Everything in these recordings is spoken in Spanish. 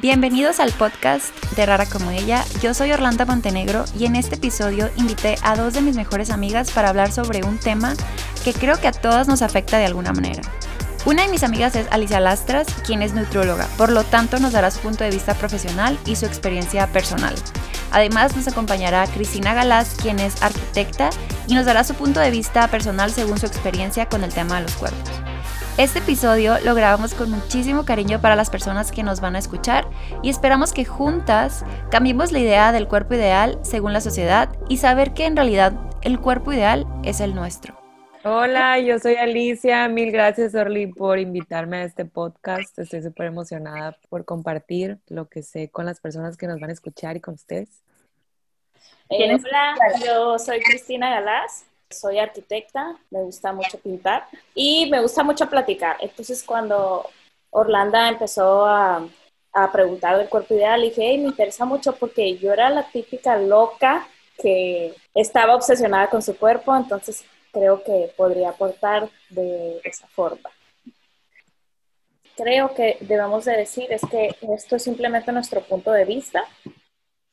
Bienvenidos al podcast de Rara como ella. Yo soy Orlando Montenegro y en este episodio invité a dos de mis mejores amigas para hablar sobre un tema que creo que a todas nos afecta de alguna manera. Una de mis amigas es Alicia Lastras, quien es nutrióloga, por lo tanto nos dará su punto de vista profesional y su experiencia personal. Además nos acompañará Cristina Galás, quien es arquitecta y nos dará su punto de vista personal según su experiencia con el tema de los cuerpos. Este episodio lo grabamos con muchísimo cariño para las personas que nos van a escuchar y esperamos que juntas cambiemos la idea del cuerpo ideal según la sociedad y saber que en realidad el cuerpo ideal es el nuestro. Hola, yo soy Alicia. Mil gracias, Orly, por invitarme a este podcast. Estoy súper emocionada por compartir lo que sé con las personas que nos van a escuchar y con ustedes. Eh, hola, yo soy Cristina Galás soy arquitecta, me gusta mucho pintar y me gusta mucho platicar. Entonces cuando Orlando empezó a, preguntar del cuerpo ideal, dije, me interesa mucho porque yo era la típica loca que estaba obsesionada con su cuerpo, entonces creo que podría aportar de esa forma. Creo que debemos de decir es que esto es simplemente nuestro punto de vista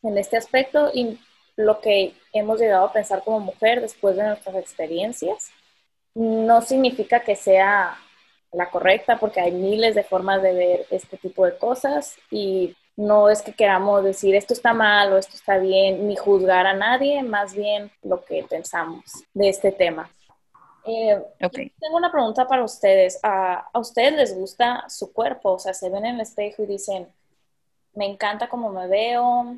en este aspecto y lo que hemos llegado a pensar como mujer después de nuestras experiencias. No significa que sea la correcta porque hay miles de formas de ver este tipo de cosas y no es que queramos decir esto está mal o esto está bien, ni juzgar a nadie, más bien lo que pensamos de este tema. Eh, tengo una pregunta para ustedes. ¿A, ¿A ustedes les gusta su cuerpo? O sea, se ven en el espejo y dicen, me encanta cómo me veo,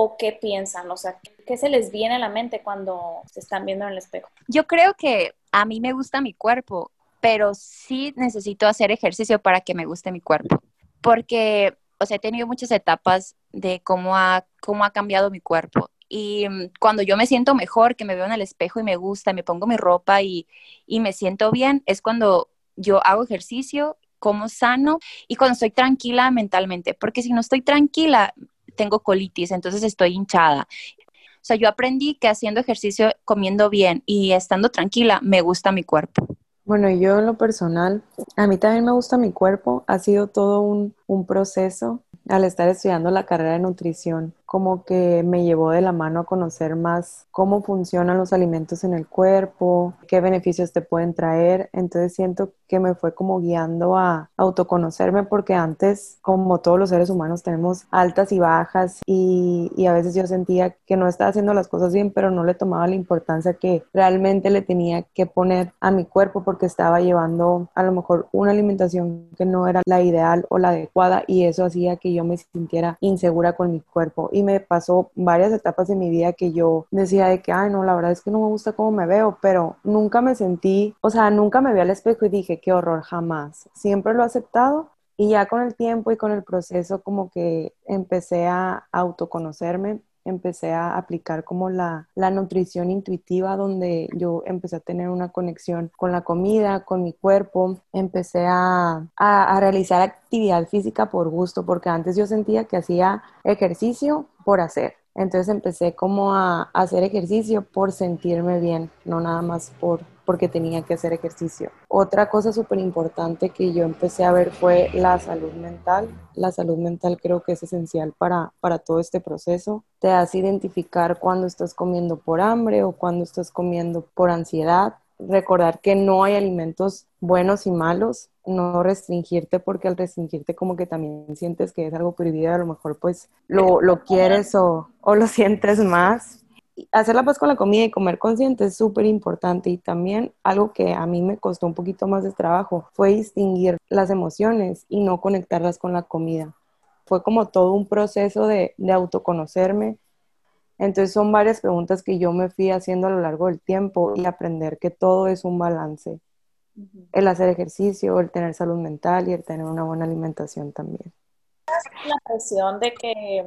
o qué piensan? O sea, ¿qué se les viene a la mente cuando se están viendo en el espejo? Yo creo que a mí me gusta mi cuerpo, pero sí necesito hacer ejercicio para que me guste mi cuerpo, porque, o sea, he tenido muchas etapas de cómo ha, cómo ha cambiado mi cuerpo. Y mm, cuando yo me siento mejor, que me veo en el espejo y me gusta, me pongo mi ropa y, y me siento bien, es cuando yo hago ejercicio como sano y cuando estoy tranquila mentalmente, porque si no estoy tranquila, tengo colitis, entonces estoy hinchada. O sea, yo aprendí que haciendo ejercicio, comiendo bien y estando tranquila, me gusta mi cuerpo. Bueno, yo en lo personal, a mí también me gusta mi cuerpo. Ha sido todo un, un proceso al estar estudiando la carrera de nutrición como que me llevó de la mano a conocer más cómo funcionan los alimentos en el cuerpo, qué beneficios te pueden traer. Entonces siento que me fue como guiando a autoconocerme porque antes, como todos los seres humanos, tenemos altas y bajas y, y a veces yo sentía que no estaba haciendo las cosas bien, pero no le tomaba la importancia que realmente le tenía que poner a mi cuerpo porque estaba llevando a lo mejor una alimentación que no era la ideal o la adecuada y eso hacía que yo me sintiera insegura con mi cuerpo me pasó varias etapas de mi vida que yo decía de que, ay, no, la verdad es que no me gusta cómo me veo, pero nunca me sentí, o sea, nunca me vi al espejo y dije, qué horror, jamás. Siempre lo he aceptado y ya con el tiempo y con el proceso como que empecé a autoconocerme, empecé a aplicar como la, nutrición intuitiva, donde yo empecé a tener una conexión con la comida, con mi cuerpo, empecé a, a realizar actividad física por gusto, porque antes yo sentía que hacía ejercicio por hacer. Entonces empecé como a, hacer ejercicio por sentirme bien, no nada más por porque tenía que hacer ejercicio. Otra cosa súper importante que yo empecé a ver fue la salud mental. La salud mental creo que es esencial para, para todo este proceso. Te hace identificar cuando estás comiendo por hambre o cuando estás comiendo por ansiedad. Recordar que no hay alimentos buenos y malos, no restringirte porque al restringirte como que también sientes que es algo prohibido, a lo mejor pues lo, lo quieres o, o, lo sientes más. Hacer la paz con la comida y comer consciente es súper importante y también algo que a mí me costó un poquito más de trabajo fue distinguir las emociones y no conectarlas con la comida. Fue como todo un proceso de, de autoconocerme. Entonces son varias preguntas que yo me fui haciendo a lo largo del tiempo y aprender que todo es un balance el hacer ejercicio, el tener salud mental y el tener una buena alimentación también. La presión de que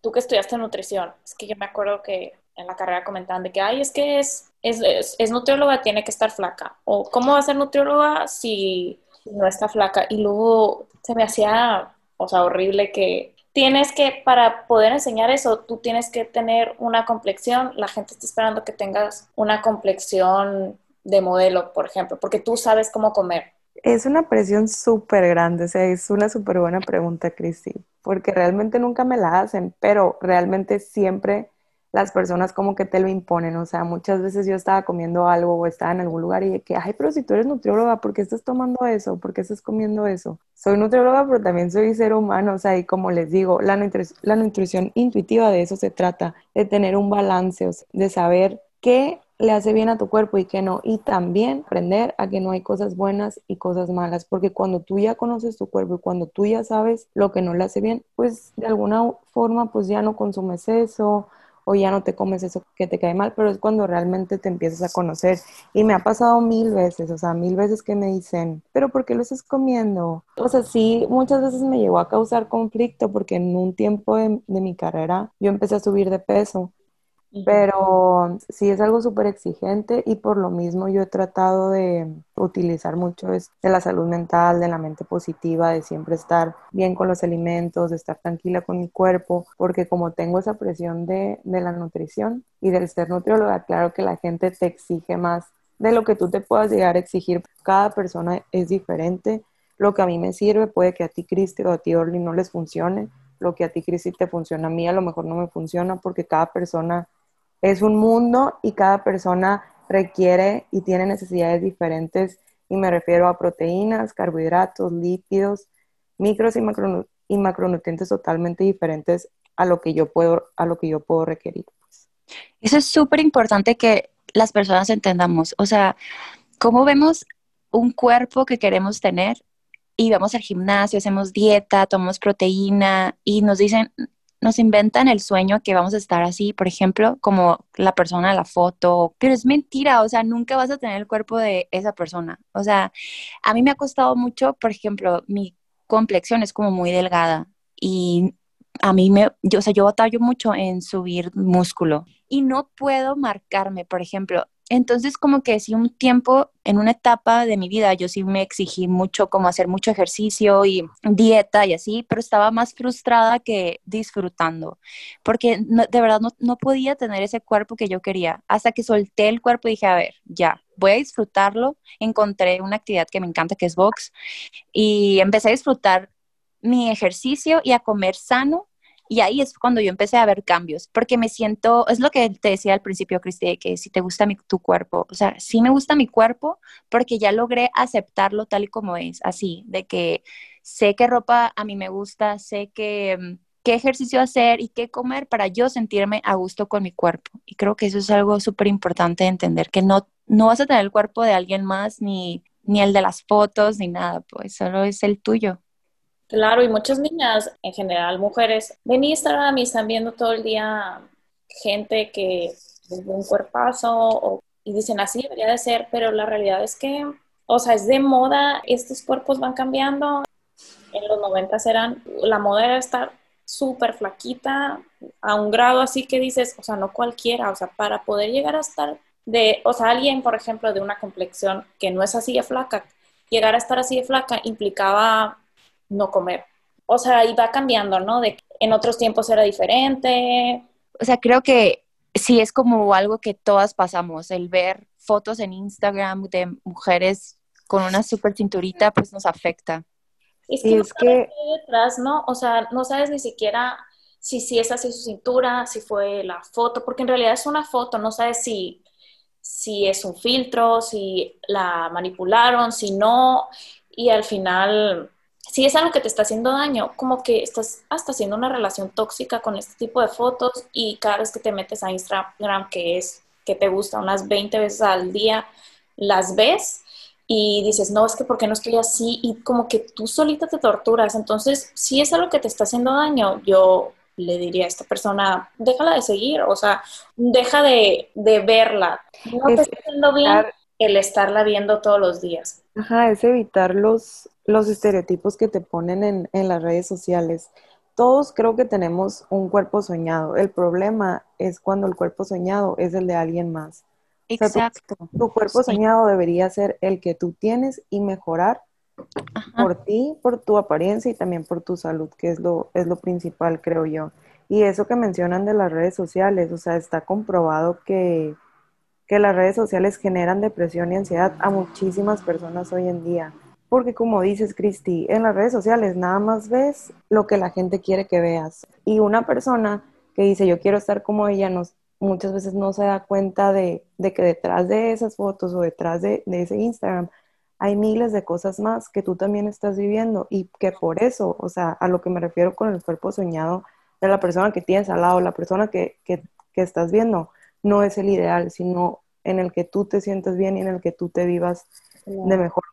tú que estudiaste nutrición, es que yo me acuerdo que en la carrera comentaban de que, ay, es que es, es, es, nutrióloga, tiene que estar flaca. O, ¿cómo va a ser nutrióloga si no está flaca? Y luego se me hacía, o sea, horrible que tienes que, para poder enseñar eso, tú tienes que tener una complexión. La gente está esperando que tengas una complexión de modelo, por ejemplo, porque tú sabes cómo comer. Es una presión súper grande, o sea, es una súper buena pregunta, Cristi, porque realmente nunca me la hacen, pero realmente siempre las personas como que te lo imponen, o sea, muchas veces yo estaba comiendo algo o estaba en algún lugar y que, ay, pero si tú eres nutrióloga, ¿por qué estás tomando eso? ¿Por qué estás comiendo eso? Soy nutrióloga, pero también soy ser humano, o sea, y como les digo, la, la nutrición intuitiva de eso se trata, de tener un balance, de saber qué le hace bien a tu cuerpo y qué no, y también aprender a que no hay cosas buenas y cosas malas, porque cuando tú ya conoces tu cuerpo y cuando tú ya sabes lo que no le hace bien, pues de alguna forma pues ya no consumes eso, o ya no te comes eso que te cae mal, pero es cuando realmente te empiezas a conocer. Y me ha pasado mil veces, o sea, mil veces que me dicen, pero ¿por qué lo estás comiendo? O sea, sí, muchas veces me llegó a causar conflicto porque en un tiempo de, de mi carrera yo empecé a subir de peso pero sí es algo súper exigente y por lo mismo yo he tratado de utilizar mucho de la salud mental, de la mente positiva, de siempre estar bien con los alimentos, de estar tranquila con mi cuerpo, porque como tengo esa presión de, de la nutrición y del ser nutrióloga, claro que la gente te exige más de lo que tú te puedas llegar a exigir. Cada persona es diferente. Lo que a mí me sirve puede que a ti, Cristi, o a ti, Orly, no les funcione. Lo que a ti, Cristi, te funciona a mí, a lo mejor no me funciona porque cada persona es un mundo y cada persona requiere y tiene necesidades diferentes y me refiero a proteínas, carbohidratos, lípidos, micros y, macronutrientes totalmente diferentes a lo que yo puedo, a lo que yo puedo requerir. Eso es súper importante que las personas entendamos. O sea, cómo vemos un cuerpo que queremos tener y vamos al gimnasio, hacemos dieta, tomamos proteína y nos dicen, nos inventan el sueño que vamos a estar así, por ejemplo, como la persona de la foto, pero es mentira, o sea, nunca vas a tener el cuerpo de esa persona. O sea, a mí me ha costado mucho, por ejemplo, mi complexión es como muy delgada y a mí me, yo, o sea, yo batallo mucho en subir músculo y no puedo marcarme, por ejemplo, entonces, como que sí, un tiempo, en una etapa de mi vida, yo sí me exigí mucho, como hacer mucho ejercicio y dieta y así, pero estaba más frustrada que disfrutando, porque de verdad no, podía tener ese cuerpo que yo quería. Hasta que solté el cuerpo y dije, a ver, ya, voy a disfrutarlo. Encontré una actividad que me encanta, que es box, y empecé a disfrutar mi ejercicio y a comer sano y ahí es cuando yo empecé a ver cambios, porque me siento, es lo que te decía al principio, Cristi, que si te gusta mi, tu cuerpo, o sea, sí me gusta mi cuerpo porque ya logré aceptarlo tal y como es, así, de que sé qué ropa a mí me gusta, sé que, mm, qué ejercicio hacer y qué comer para yo sentirme a gusto con mi cuerpo. Y creo que eso es algo súper importante de entender, que no, no vas a tener el cuerpo de alguien más, ni, ni el de las fotos, ni nada, pues solo es el tuyo. Claro, y muchas niñas, en general mujeres, ven Instagram y están viendo todo el día gente que es un cuerpazo y dicen así debería de ser, pero la realidad es que, o sea, es de moda, estos cuerpos van cambiando. En los 90 eran, la moda era estar súper flaquita, a un grado así que dices, o sea, no cualquiera, o sea, para poder llegar a estar de, o sea, alguien, por ejemplo, de una complexión que no es así de flaca, llegar a estar así de flaca implicaba no comer. O sea, y va cambiando, ¿no? De en otros tiempos era diferente. O sea, creo que sí es como algo que todas pasamos, el ver fotos en Instagram de mujeres con una super cinturita, pues nos afecta. Es que, es que... detrás, ¿no? O sea, no sabes ni siquiera si, si es así su cintura, si fue la foto, porque en realidad es una foto, no sabes si, si es un filtro, si la manipularon, si no, y al final si es algo que te está haciendo daño, como que estás hasta haciendo una relación tóxica con este tipo de fotos y cada vez que te metes a Instagram, que es que te gusta unas 20 veces al día, las ves y dices, no, es que ¿por qué no estoy así? Y como que tú solita te torturas. Entonces, si es algo que te está haciendo daño, yo le diría a esta persona, déjala de seguir, o sea, deja de, verla. No te está haciendo bien el estarla viendo todos los días. Ajá, es evitar los, los estereotipos que te ponen en, en las redes sociales. Todos creo que tenemos un cuerpo soñado. El problema es cuando el cuerpo soñado es el de alguien más. Exacto. tu, cuerpo soñado debería ser el que tú tienes y mejorar por ti, por tu apariencia y también por tu salud, que es lo, es lo principal, creo yo. Y eso que mencionan de las redes sociales, o sea, está comprobado que, que las redes sociales generan depresión y ansiedad a muchísimas personas hoy en día. porque como dices, Cristi, en las redes sociales nada más ves lo que la gente quiere que veas. Y una persona que dice yo quiero estar como ella, nos, muchas veces no se da cuenta de, que detrás de esas fotos o detrás de, ese Instagram hay miles de cosas más que tú también estás viviendo y que por eso, o sea, a lo que me refiero con el cuerpo soñado de la persona que tienes al lado, la persona que, que estás viendo, no es el ideal, sino en el que tú te sientes bien y en el que tú te vivas de mejor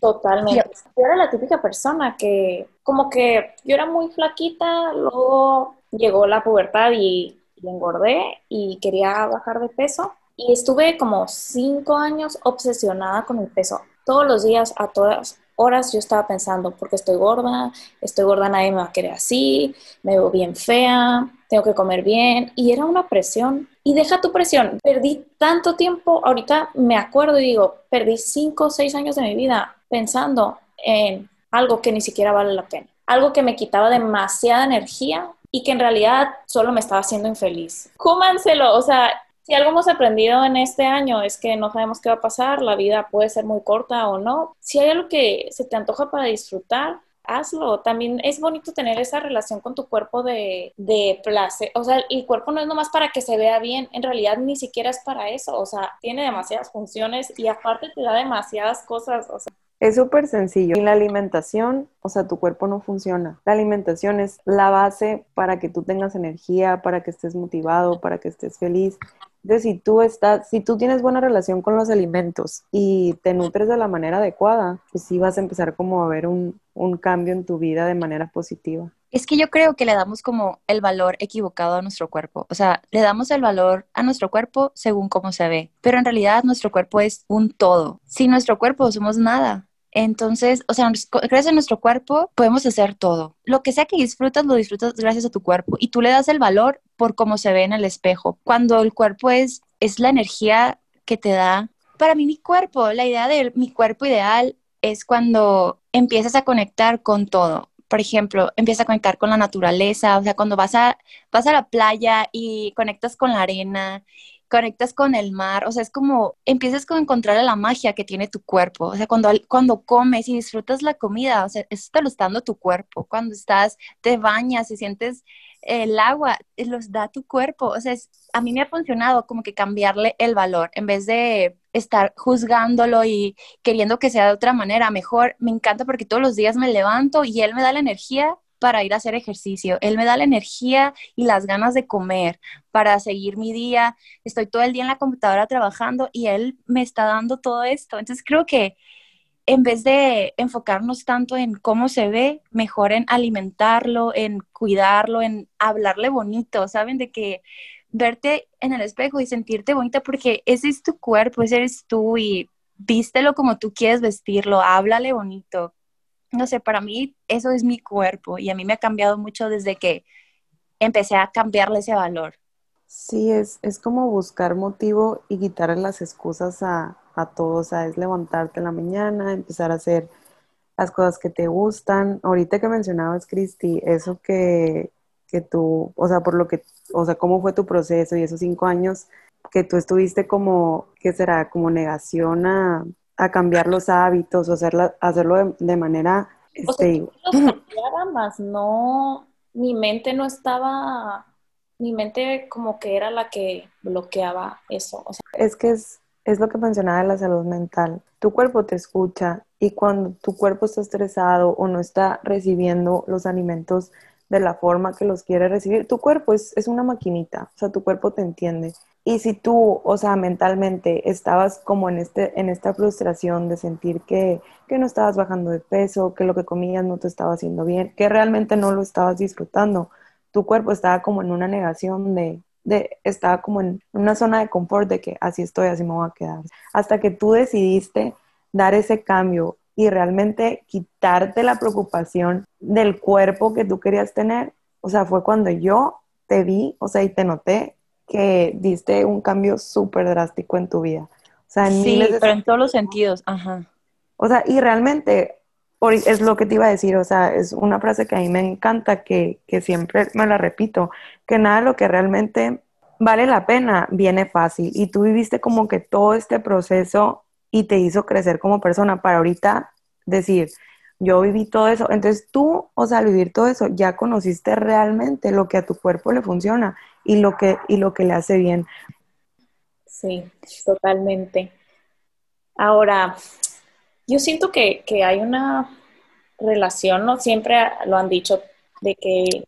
Totalmente. Yo era la típica persona que, como que yo era muy flaquita, luego llegó la pubertad y, engordé y quería bajar de peso. Y estuve como cinco años obsesionada con el peso. Todos los días, a todas horas, yo estaba pensando, porque estoy gorda, estoy gorda, nadie me va a querer así, me veo bien fea, tengo que comer bien. Y era una presión y deja tu presión. Perdí tanto tiempo, ahorita me acuerdo y digo, perdí cinco o seis años de mi vida pensando en algo que ni siquiera vale la pena. Algo que me quitaba demasiada energía y que en realidad solo me estaba haciendo infeliz. Cómanselo, o sea, si algo hemos aprendido en este año es que no sabemos qué va a pasar, la vida puede ser muy corta o no. Si hay algo que se te antoja para disfrutar, hazlo. También es bonito tener esa relación con tu cuerpo de, de placer. O sea, el cuerpo no es nomás para que se vea bien, en realidad ni siquiera es para eso. O sea, tiene demasiadas funciones y aparte te da demasiadas cosas. O sea, es súper sencillo. Y la alimentación, o sea, tu cuerpo no funciona. La alimentación es la base para que tú tengas energía, para que estés motivado, para que estés feliz. Entonces, si tú estás, si tú tienes buena relación con los alimentos y te nutres de la manera adecuada, pues sí vas a empezar como a ver un, un cambio en tu vida de manera positiva. Es que yo creo que le damos como el valor equivocado a nuestro cuerpo. O sea, le damos el valor a nuestro cuerpo según cómo se ve. Pero en realidad nuestro cuerpo es un todo. Sin nuestro cuerpo somos nada. Entonces, o sea, gracias a nuestro cuerpo podemos hacer todo. Lo que sea que disfrutas, lo disfrutas gracias a tu cuerpo y tú le das el valor por cómo se ve en el espejo. Cuando el cuerpo es, es la energía que te da. Para mí, mi cuerpo, la idea de mi cuerpo ideal es cuando empiezas a conectar con todo. Por ejemplo, empiezas a conectar con la naturaleza, o sea, cuando vas a, vas a la playa y conectas con la arena conectas con el mar, o sea, es como empiezas a encontrar la magia que tiene tu cuerpo, o sea, cuando, cuando comes y disfrutas la comida, o sea, eso te lo está dando tu cuerpo, cuando estás, te bañas y sientes el agua, eh, los da tu cuerpo, o sea, a mí me ha funcionado como que cambiarle el valor, en vez de estar juzgándolo y queriendo que sea de otra manera, mejor me encanta porque todos los días me levanto y él me da la energía para ir a hacer ejercicio. Él me da la energía y las ganas de comer para seguir mi día. Estoy todo el día en la computadora trabajando y él me está dando todo esto. Entonces creo que en vez de enfocarnos tanto en cómo se ve, mejor en alimentarlo, en cuidarlo, en hablarle bonito, ¿saben? De que verte en el espejo y sentirte bonita porque ese es tu cuerpo, ese eres tú y vístelo como tú quieres vestirlo, háblale bonito, no sé, para mí eso es mi cuerpo y a mí me ha cambiado mucho desde que empecé a cambiarle ese valor. Sí, es, es como buscar motivo y quitarle las excusas a, a o sea, es levantarte en la mañana, empezar a hacer las cosas que te gustan. Ahorita que mencionabas, Cristi, eso que, que tú, o sea, por lo que, o sea, cómo fue tu proceso y esos cinco años que tú estuviste como, ¿qué será? Como negación a, a cambiar los hábitos o hacerla, hacerlo de, manera... Este, o más no, mi mente no estaba, mi mente como que era la que bloqueaba eso. es que es, es lo que mencionaba de la salud mental. Tu cuerpo te escucha y cuando tu cuerpo está estresado o no está recibiendo los alimentos de la forma que los quiere recibir, tu cuerpo es, es una maquinita, o sea, tu cuerpo te entiende. Y si tú, o sea, mentalmente estabas como en, este, en esta frustración de sentir que, que, no estabas bajando de peso, que lo que comías no te estaba haciendo bien, que realmente no lo estabas disfrutando, tu cuerpo estaba como en una negación de, de, estaba como en una zona de confort de que así estoy, así me voy a quedar. Hasta que tú decidiste dar ese cambio y realmente quitarte la preocupación del cuerpo que tú querías tener, o sea, fue cuando yo te vi, o sea, y te noté que diste un cambio súper drástico en tu vida. O sea, en sí, pero en todos los sentidos, ajá. O sea, y realmente es lo que te iba a decir, o sea, es una frase que a mí me encanta, que, que siempre me la repito, que nada de lo que realmente vale la pena viene fácil. Y tú viviste como que todo este proceso y te hizo crecer como persona para ahorita decir, yo viví todo eso. Entonces tú, o sea, al vivir todo eso, ya conociste realmente lo que a tu cuerpo le funciona y lo que, y lo que le hace bien. Sí, totalmente. Ahora, yo siento que, que hay una relación, ¿no? Siempre lo han dicho, de que,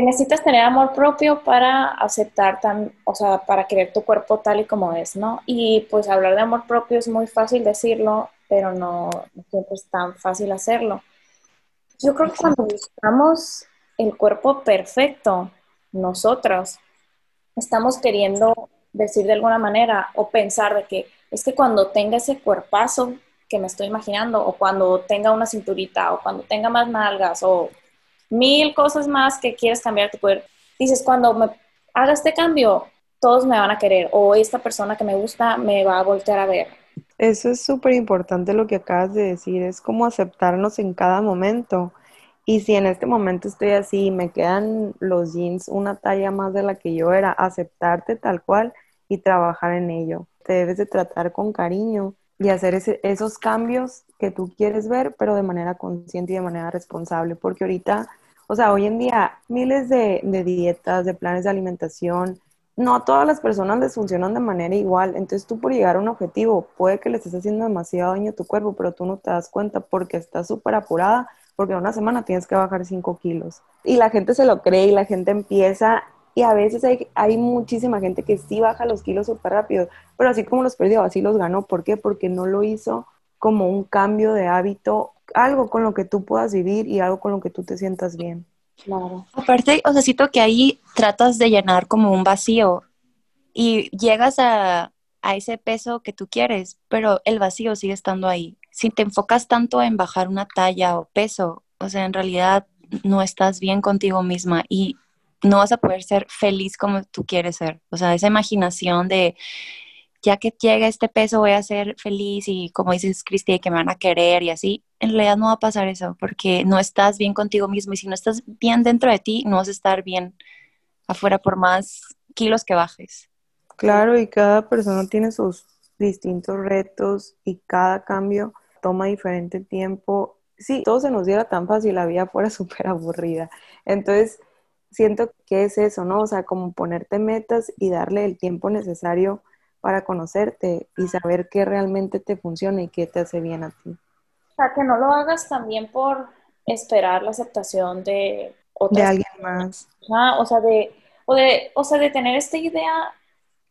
necesitas tener amor propio para aceptar, tan, o sea, para querer tu cuerpo tal y como es, ¿no? Y pues hablar de amor propio es muy fácil decirlo, pero no, siempre es tan fácil hacerlo. Yo creo que cuando buscamos el cuerpo perfecto, nosotros estamos queriendo decir de alguna manera o pensar de que es que cuando tenga ese cuerpazo que me estoy imaginando, o cuando tenga una cinturita, o cuando tenga más nalgas, o mil cosas más que quieres cambiar tu cuerpo, dices, cuando me haga este cambio, todos me van a querer, o esta persona que me gusta me va a voltear a ver. Eso es súper importante lo que acabas de decir, es como aceptarnos en cada momento. Y si en este momento estoy así, me quedan los jeans una talla más de la que yo era, aceptarte tal cual y trabajar en ello. Te debes de tratar con cariño y hacer esos cambios que tú quieres ver, pero de manera consciente y de manera responsable, porque ahorita, o sea, hoy en día miles de, de dietas, de planes de alimentación, no a todas las personas les funcionan de manera igual. Entonces tú por llegar a un objetivo, puede que le estés haciendo demasiado daño a tu cuerpo, pero tú no te das cuenta porque estás súper apurada, porque en una semana tienes que bajar 5 kilos. Y la gente se lo cree y la gente empieza y a veces hay, hay muchísima gente que sí baja los kilos súper rápido, pero así como los perdió, así los ganó. ¿Por qué? Porque no lo hizo como un cambio de hábito, algo con lo que tú puedas vivir y algo con lo que tú te sientas bien. Claro. Aparte, o sea, siento que ahí tratas de llenar como un vacío y llegas a, a ese peso que tú quieres, pero el vacío sigue estando ahí. Si te enfocas tanto en bajar una talla o peso, o sea, en realidad no estás bien contigo misma y no vas a poder ser feliz como tú quieres ser. O sea, esa imaginación de ya que llegue este peso voy a ser feliz y como dices Cristi, que me van a querer y así, en realidad no va a pasar eso porque no estás bien contigo mismo y si no estás bien dentro de ti, no vas a estar bien afuera por más kilos que bajes. Claro, y cada persona tiene sus distintos retos y cada cambio toma diferente tiempo. Si todo se nos diera tan fácil, la vida fuera súper aburrida. Entonces, siento que es eso, ¿no? O sea, como ponerte metas y darle el tiempo necesario para conocerte y saber qué realmente te funciona y qué te hace bien a ti. O sea, que no lo hagas también por esperar la aceptación de De alguien más. o sea, de, o de, o sea, de tener esta idea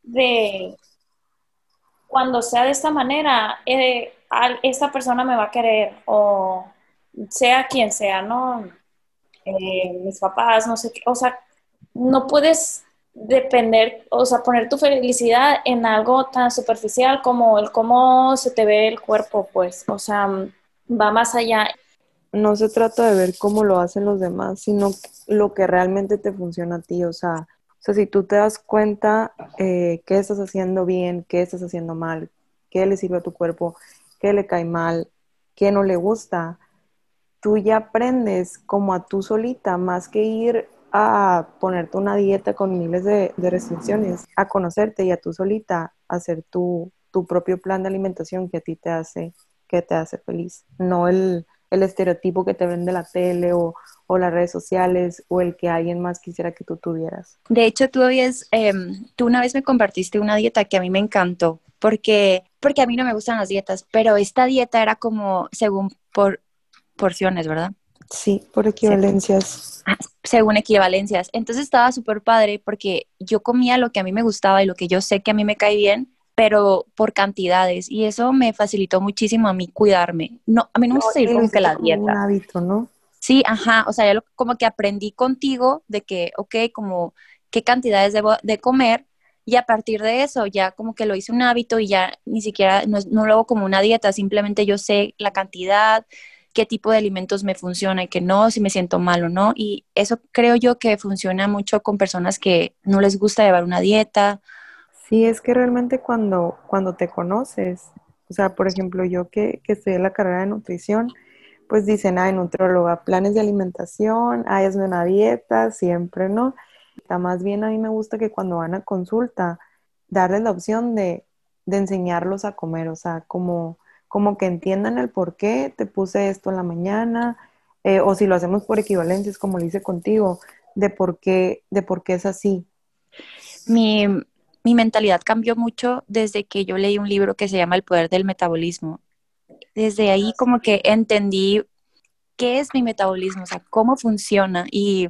de cuando sea de esta manera, eh, esta persona me va a querer o sea quien sea, ¿no? Eh, mis papás, no sé qué, o sea, no puedes depender, o sea, poner tu felicidad en algo tan superficial como el cómo se te ve el cuerpo, pues, o sea, va más allá. No se trata de ver cómo lo hacen los demás, sino lo que realmente te funciona a ti, o sea, sea si tú te das cuenta eh, qué estás haciendo bien, qué estás haciendo mal, qué le sirve a tu cuerpo, qué le cae mal, qué no le gusta, tú ya aprendes como a tú solita, más que ir a ponerte una dieta con miles de, restricciones, a conocerte y a tú solita hacer tu, tu, propio plan de alimentación que a ti te hace, que te hace feliz. No el, el estereotipo que te vende la tele o, o, las redes sociales o el que alguien más quisiera que tú tuvieras. De hecho, tú habías, em, tú una vez me compartiste una dieta que a mí me encantó porque, porque a mí no me gustan las dietas, pero esta dieta era como según por porciones, ¿verdad? Sí, por equivalencias. Ah, según equivalencias. Entonces estaba súper padre porque yo comía lo que a mí me gustaba y lo que yo sé que a mí me cae bien, pero por cantidades. Y eso me facilitó muchísimo a mí cuidarme. No, a mí no me gusta seguir como que la dieta. un hábito, ¿no? Sí, ajá. O sea, yo como que aprendí contigo de que, ok, como qué cantidades debo de comer. Y a partir de eso ya como que lo hice un hábito y ya ni siquiera, no, no lo hago como una dieta, simplemente yo sé la cantidad, qué tipo de alimentos me funciona y qué no, si me siento mal o no. Y eso creo yo que funciona mucho con personas que no les gusta llevar una dieta. Sí, es que realmente cuando, cuando te conoces, o sea, por ejemplo, yo que, que en la carrera de nutrición, pues dicen, ay, nutróloga, planes de alimentación, ay, hazme una dieta, siempre, ¿no? Más bien a mí me gusta que cuando van a consulta, darles la opción de, de enseñarlos a comer, o sea, como como que entiendan el por qué te puse esto en la mañana, eh, o si lo hacemos por equivalencias, como lo hice contigo, de por qué, de por qué es así. Mi, mi mentalidad cambió mucho desde que yo leí un libro que se llama El poder del metabolismo. Desde ahí como que entendí qué es mi metabolismo, o sea, cómo funciona y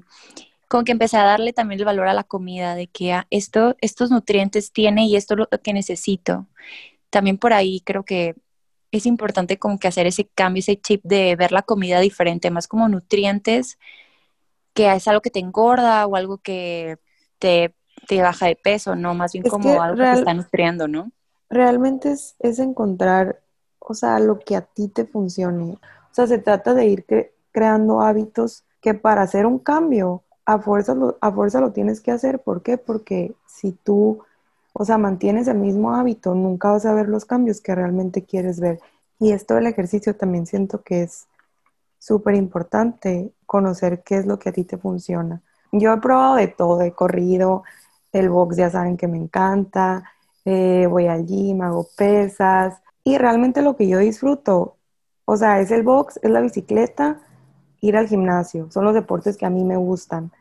como que empecé a darle también el valor a la comida, de que ah, esto, estos nutrientes tiene y esto es lo que necesito. También por ahí creo que es importante como que hacer ese cambio, ese chip de ver la comida diferente, más como nutrientes, que es algo que te engorda o algo que te, baja de peso, ¿no? Más bien como algo que está nutriendo, ¿no? Realmente es, es, encontrar, o sea, lo que a ti te funcione. O sea, se trata de ir creando hábitos que para hacer un cambio, a fuerza, lo, a fuerza lo tienes que hacer. ¿Por qué? Porque si tú o sea, mantienes el mismo hábito, nunca vas a ver los cambios que realmente quieres ver. Y esto del ejercicio también siento que es súper importante conocer qué es lo que a ti te funciona. Yo he probado de todo, he corrido, el box ya saben que me encanta, eh, voy al gym, hago pesas y realmente lo que yo disfruto, o sea, es el box, es la bicicleta, ir al gimnasio, son los deportes que a mí me gustan.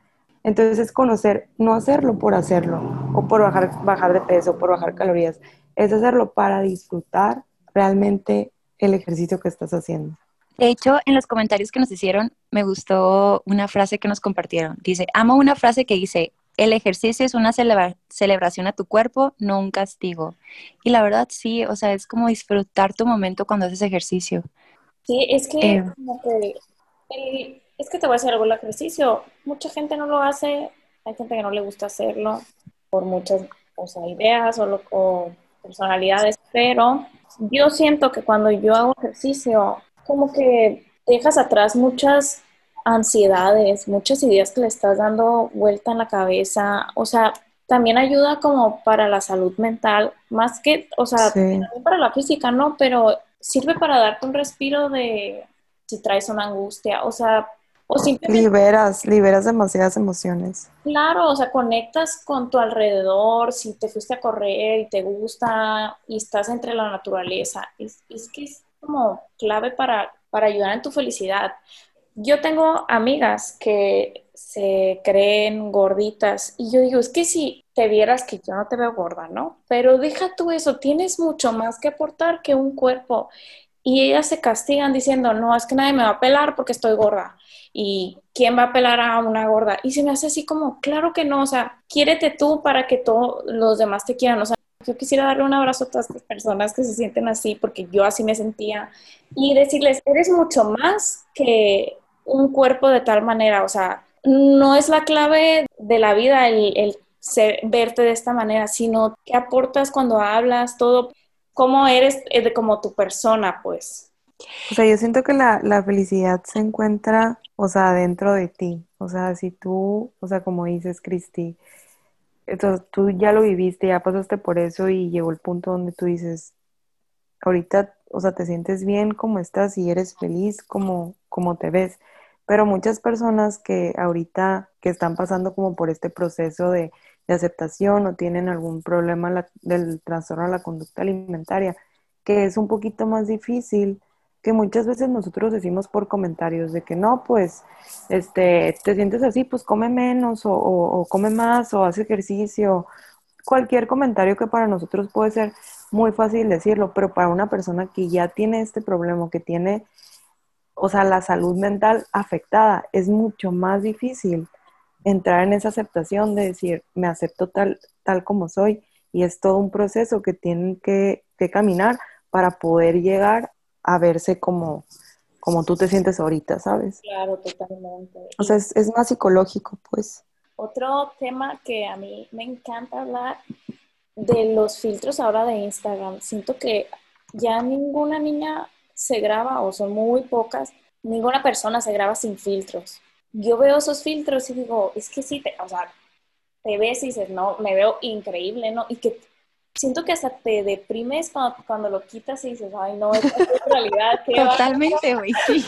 Entonces es conocer, no hacerlo por hacerlo, o por bajar, bajar de peso, por bajar calorías, es hacerlo para disfrutar realmente el ejercicio que estás haciendo. De hecho, en los comentarios que nos hicieron, me gustó una frase que nos compartieron. Dice, amo una frase que dice, el ejercicio es una celebración a tu cuerpo, no un castigo. Y la verdad sí, o sea, es como disfrutar tu momento cuando haces ejercicio. Sí, es que, eh, como que el, es que te voy a decir algo, el ejercicio, mucha gente no lo hace, hay gente que no le gusta hacerlo por muchas ideas o, personalidades, pero yo siento que cuando yo hago ejercicio, como que dejas atrás muchas ansiedades, muchas ideas que le estás dando vuelta en la cabeza, o sea, también ayuda como para la salud mental, más que, o sea, también para la física, ¿no? Pero sirve para darte un respiro de si traes una angustia, o sea, o Liberas, liberas demasiadas emociones. Claro, o sea, conectas con tu alrededor, si te fuiste a correr y te gusta y estás entre la naturaleza. Es, que es como clave para, para ayudar en tu felicidad. Yo tengo amigas que se creen gorditas y yo digo, es que si te vieras que yo no te veo gorda, ¿no? Pero deja tú eso, tienes mucho más que aportar que un cuerpo. Y ellas se castigan diciendo, no, es que nadie me va a pelar porque estoy gorda y quién va a apelar a una gorda. Y se me hace así como, claro que no, o sea, quiérete tú para que todos los demás te quieran. O sea, yo quisiera darle un abrazo a todas las personas que se sienten así, porque yo así me sentía, y decirles, eres mucho más que un cuerpo de tal manera, o sea, no es la clave de la vida el, verte de esta manera, sino qué aportas cuando hablas, todo, cómo eres de como tu persona, pues. O sea, yo siento que la, la felicidad se encuentra, o sea, dentro de ti. O sea, si tú, o sea, como dices, Cristi, entonces tú ya lo viviste, ya pasaste por eso y llegó el punto donde tú dices, ahorita, o sea, te sientes bien como estás y eres feliz como, como te ves. Pero muchas personas que ahorita que están pasando como por este proceso de, aceptación o tienen algún problema del trastorno de la conducta alimentaria, que es un poquito más difícil, que muchas veces nosotros decimos por comentarios de que no, pues, este, te sientes así, pues come menos o, come más o haz ejercicio. Cualquier comentario que para nosotros puede ser muy fácil decirlo, pero para una persona que ya tiene este problema, que tiene, o sea, la salud mental afectada, es mucho más difícil entrar en esa aceptación de decir, me acepto tal, tal como soy y es todo un proceso que tienen que, que caminar para poder llegar a verse como, como tú te sientes ahorita, ¿sabes? Claro, totalmente. O sea, es, es más psicológico, pues. Otro tema que a mí me encanta hablar de los filtros ahora de Instagram. Siento que ya ninguna niña se graba, o son muy pocas, ninguna persona se graba sin filtros. Yo veo esos filtros y digo, es que sí, te, o sea, te ves y dices, no, me veo increíble, ¿no? Y que siento que hasta te deprimes cuando, lo quitas y dices, ay, no, es realidad. Totalmente, güey, sí.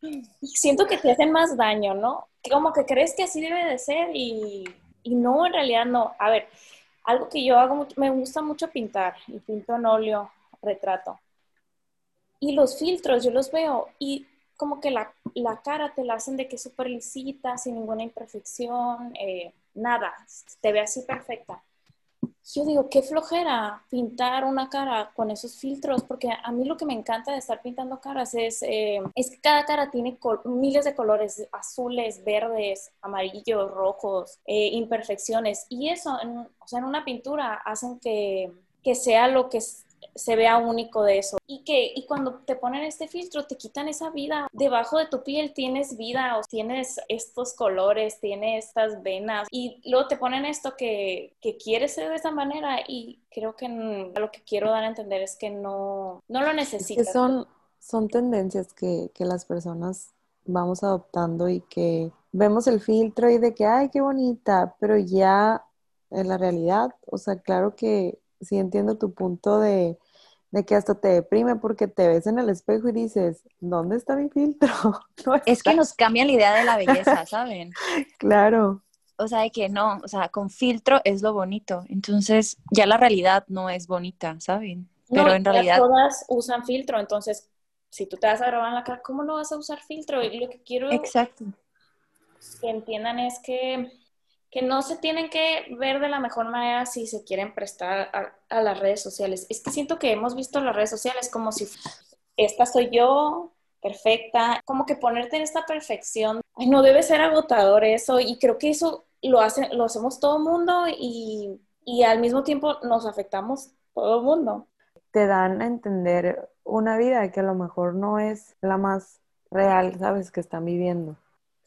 siento que te hacen más daño, ¿no? Como que crees que así debe de ser y, y no, en realidad no. A ver, algo que yo hago, me gusta mucho pintar y pinto en óleo retrato. Y los filtros, yo los veo y como que la, la cara te la hacen de que es súper lisita, sin ninguna imperfección, eh, nada, te ve así perfecta. Yo digo, qué flojera pintar una cara con esos filtros, porque a mí lo que me encanta de estar pintando caras es, eh, es que cada cara tiene miles de colores, azules, verdes, amarillos, rojos, eh, imperfecciones, y eso, en, o sea, en una pintura hacen que, que sea lo que se vea único de eso. Y que y cuando te ponen este filtro, te quitan esa vida. Debajo de tu piel tienes vida, o tienes estos colores, tienes estas venas. Y luego te ponen esto que, que quieres ser de esa manera. Y creo que lo que quiero dar a entender es que no, no lo necesitas. que son, son tendencias que, que las personas vamos adoptando y que vemos el filtro y de que, ay, qué bonita, pero ya en la realidad, o sea, claro que sí entiendo tu punto de, que hasta te deprime porque te ves en el espejo y dices, ¿dónde está mi filtro? es que nos cambia la idea de la belleza, ¿saben? claro. O sea, de que no, o sea, con filtro es lo bonito. Entonces, ya la realidad no es bonita, ¿saben? Pero en realidad. Todas usan filtro, entonces, si tú te vas a grabar en la cara, ¿cómo no vas a usar filtro? Y lo que quiero Exacto. que entiendan es que que no se tienen que ver de la mejor manera si se quieren prestar a, las redes sociales. Es que siento que hemos visto las redes sociales como si esta soy yo, perfecta, como que ponerte en esta perfección. Ay, no debe ser agotador eso y creo que eso lo, hace, lo hacemos todo el mundo y, y al mismo tiempo nos afectamos todo el mundo. Te dan a entender una vida que a lo mejor no es la más real, ¿sabes? Que están viviendo.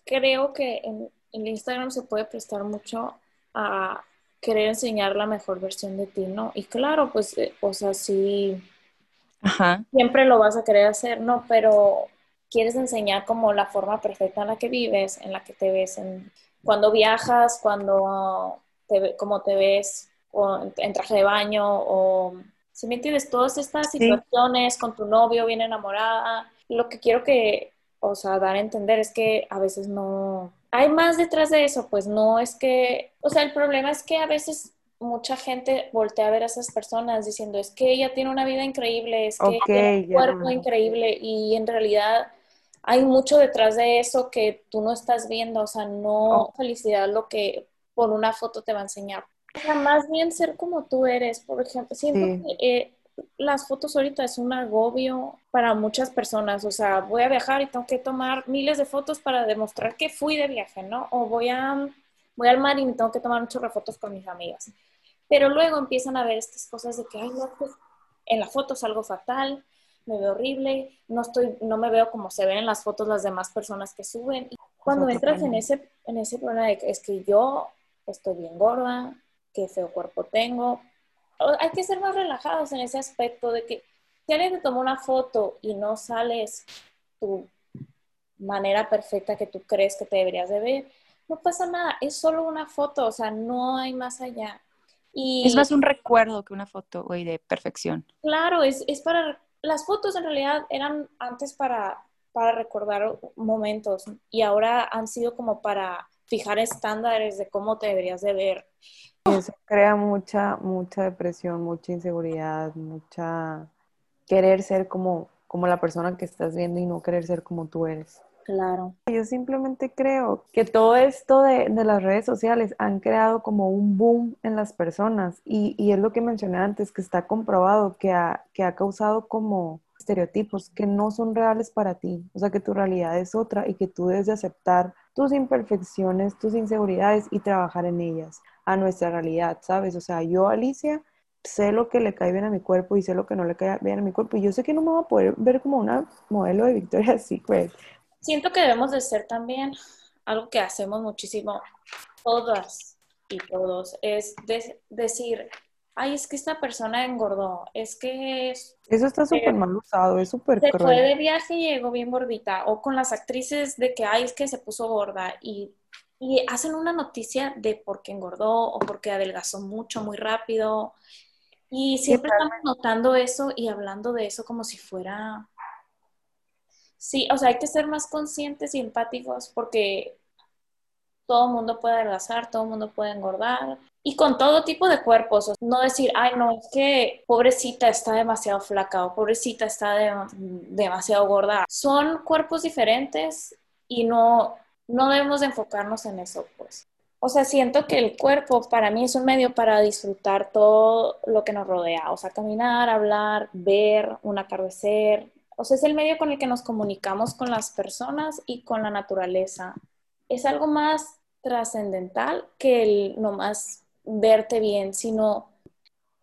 Creo que en, el Instagram se puede prestar mucho a querer enseñar la mejor versión de ti, ¿no? Y claro, pues, eh, o sea, sí, siempre lo vas a querer hacer, ¿no? Pero quieres enseñar como la forma perfecta en la que vives, en la que te ves, en, cuando viajas, cuando te, como te ves en traje de baño o si me entiendes, todas estas situaciones con tu novio bien enamorada, lo que quiero que, o sea, dar a entender es que a veces no, hay más detrás de eso, pues no es que, o sea, el problema es que a veces mucha gente voltea a ver a esas personas diciendo, es que ella tiene una vida increíble, es que tiene un cuerpo increíble y en realidad hay mucho detrás de eso que tú no estás viendo, o sea, no oh. felicidad lo que por una foto te va a enseñar. O sea, más bien ser como tú eres, por ejemplo, siento que eh, las fotos ahorita es un agobio para muchas personas. O sea, voy a viajar y tengo que tomar miles de fotos para demostrar que fui de viaje, ¿no? O voy a voy al mar y me tengo que tomar muchas fotos con mis amigas. Pero luego empiezan a ver estas cosas de que, ay, no, pues en la foto es algo fatal, me veo horrible, no estoy, no me veo como se ven en las fotos las demás personas que suben. Y cuando entras en ese, en ese problema de que es que yo estoy bien gorda, qué feo cuerpo tengo, hay que ser más relajados en ese aspecto de que si alguien te toma una foto y no sales tu manera perfecta que tú crees que te deberías de ver, no pasa nada, es solo una foto, o sea, no hay más allá. Y, es más un recuerdo que una foto, güey, de perfección. Claro, es, es para, las fotos en realidad eran antes para, para recordar momentos y ahora han sido como para fijar estándares de cómo te deberías de ver. Eso crea mucha, mucha depresión, mucha inseguridad, mucha querer ser como, como la persona que estás viendo y no querer ser como tú eres. Claro. Yo simplemente creo que todo esto de, las redes sociales han creado como un boom en las personas y, y es lo que mencioné antes, que está comprobado que ha, que ha causado como estereotipos que no son reales para ti, o sea que tu realidad es otra y que tú debes de aceptar tus imperfecciones, tus inseguridades y trabajar en ellas a nuestra realidad, ¿sabes? O sea, yo, Alicia, sé lo que le cae bien a mi cuerpo y sé lo que no le cae bien a mi cuerpo y yo sé que no me voy a poder ver como una modelo de Victoria's Secret. Siento que debemos de ser también algo que hacemos muchísimo todas y todos, es decir, ay, es que esta persona engordó, es que es... Eso está súper mal usado, es súper Se fue de viaje y llegó bien gordita, o con las actrices de que, ay, es que se puso gorda y, y hacen una noticia de por qué engordó o porque adelgazó mucho, muy rápido. Y siempre estamos notando eso y hablando de eso como si fuera... Sí, o sea, hay que ser más conscientes y empáticos porque todo el mundo puede adelgazar, todo el mundo puede engordar, y con todo tipo de cuerpos. No decir, ay, no, es que pobrecita está demasiado flaca o pobrecita está demasiado gorda. Son cuerpos diferentes y no, no debemos de enfocarnos en eso, pues. O sea, siento que el cuerpo para mí es un medio para disfrutar todo lo que nos rodea. O sea, caminar, hablar, ver, un atardecer. O sea, es el medio con el que nos comunicamos con las personas y con la naturaleza. Es algo más trascendental que el nomás verte bien, sino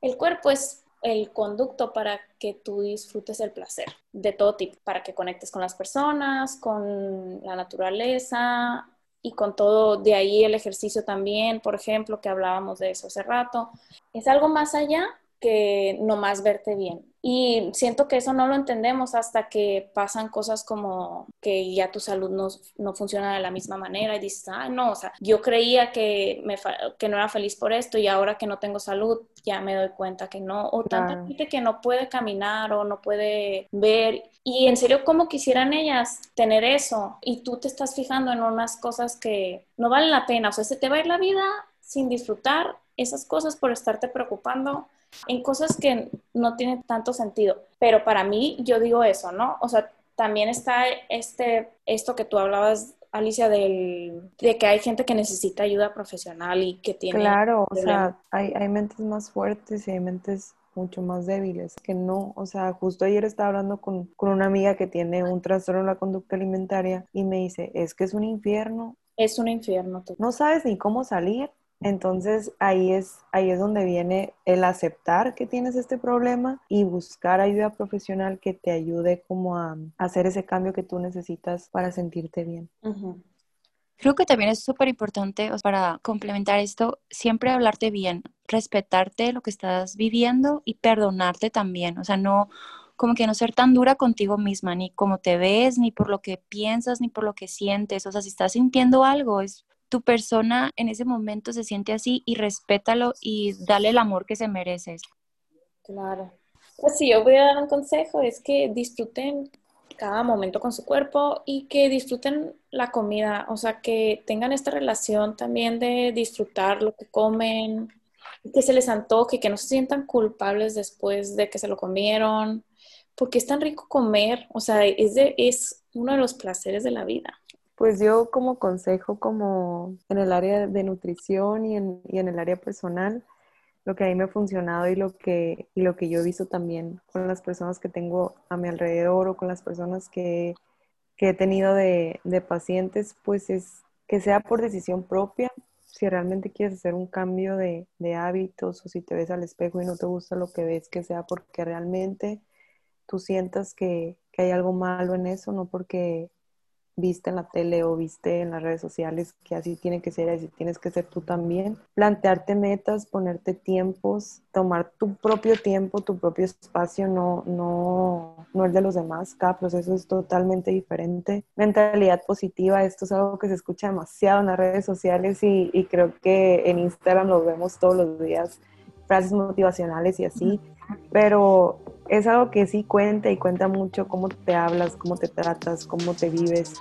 el cuerpo es el conducto para que tú disfrutes el placer de todo tipo, para que conectes con las personas, con la naturaleza y con todo, de ahí el ejercicio también, por ejemplo, que hablábamos de eso hace rato. Es algo más allá que nomás verte bien. Y siento que eso no lo entendemos hasta que pasan cosas como que ya tu salud no, no funciona de la misma manera y dices, ah, no, o sea, yo creía que, me, que no era feliz por esto y ahora que no tengo salud ya me doy cuenta que no. O tanta gente que no puede caminar o no puede ver. Y en serio, ¿cómo quisieran ellas tener eso? Y tú te estás fijando en unas cosas que no valen la pena. O sea, se te va a ir la vida sin disfrutar esas cosas por estarte preocupando en cosas que no tienen tanto sentido. Pero para mí, yo digo eso, ¿no? O sea, también está este, esto que tú hablabas, Alicia, del, de que hay gente que necesita ayuda profesional y que tiene... Claro, o sea, hay, hay mentes más fuertes y hay mentes mucho más débiles, que no, o sea, justo ayer estaba hablando con, con una amiga que tiene un trastorno en la conducta alimentaria y me dice, es que es un infierno. Es un infierno. No sabes ni cómo salir, entonces ahí es, ahí es donde viene el aceptar que tienes este problema y buscar ayuda profesional que te ayude como a, hacer ese cambio que tú necesitas para sentirte bien. Creo que también es súper importante para complementar esto, siempre hablarte bien, respetarte lo que estás viviendo y perdonarte también. O sea, no como que no ser tan dura contigo misma, ni como te ves, ni por lo que piensas, ni por lo que sientes. O sea, si estás sintiendo algo, es tu persona en ese momento se siente así y respétalo y dale el amor que se merece. Claro. Pues sí, yo voy a dar un consejo, es que disfruten cada momento con su cuerpo y que disfruten la comida, o sea, que tengan esta relación también de disfrutar lo que comen, que se les antoje, que no se sientan culpables después de que se lo comieron, porque es tan rico comer, o sea, es, es uno de los placeres de la vida. Pues yo como consejo, como en el área de nutrición y en, y en el área personal, lo que a mí me ha funcionado y lo que, y lo que yo he visto también con las personas que tengo a mi alrededor o con las personas que, que he tenido de, de, pacientes, pues es que sea por decisión propia. Si realmente quieres hacer un cambio de, de hábitos o si te ves al espejo y no te gusta lo que ves, que sea porque realmente tú sientas que, que hay algo malo en eso, no porque viste en la tele o viste en las redes sociales que así tiene que ser, así tienes que ser tú también. Plantearte metas, ponerte tiempos, tomar tu propio tiempo, tu propio espacio, no, no, no el de los demás. Cada proceso es totalmente diferente. Mentalidad positiva, esto es algo que se escucha demasiado en las redes sociales y, y creo que en Instagram lo vemos todos los días, frases motivacionales y así, pero es algo que sí cuenta y cuenta mucho cómo te hablas, cómo te tratas, cómo te vives.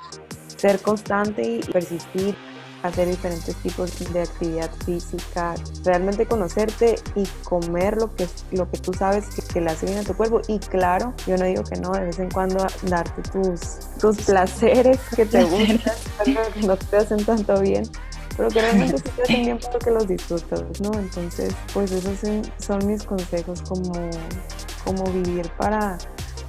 Ser constante y persistir, hacer diferentes tipos de actividad física, realmente conocerte y comer lo que, lo que tú sabes que, le hace bien a tu cuerpo. Y claro, yo no digo que no, de vez en cuando darte tus, tus placeres que te gustan, que no te hacen tanto bien, pero que realmente sí te hacen bien porque los disfrutas, ¿no? Entonces, pues esos son mis consejos como como vivir para,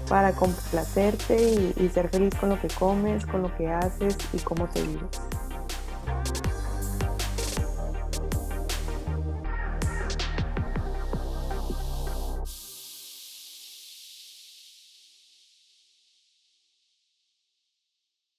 para complacerte y, y ser feliz con lo que comes, con lo que haces y cómo te vives.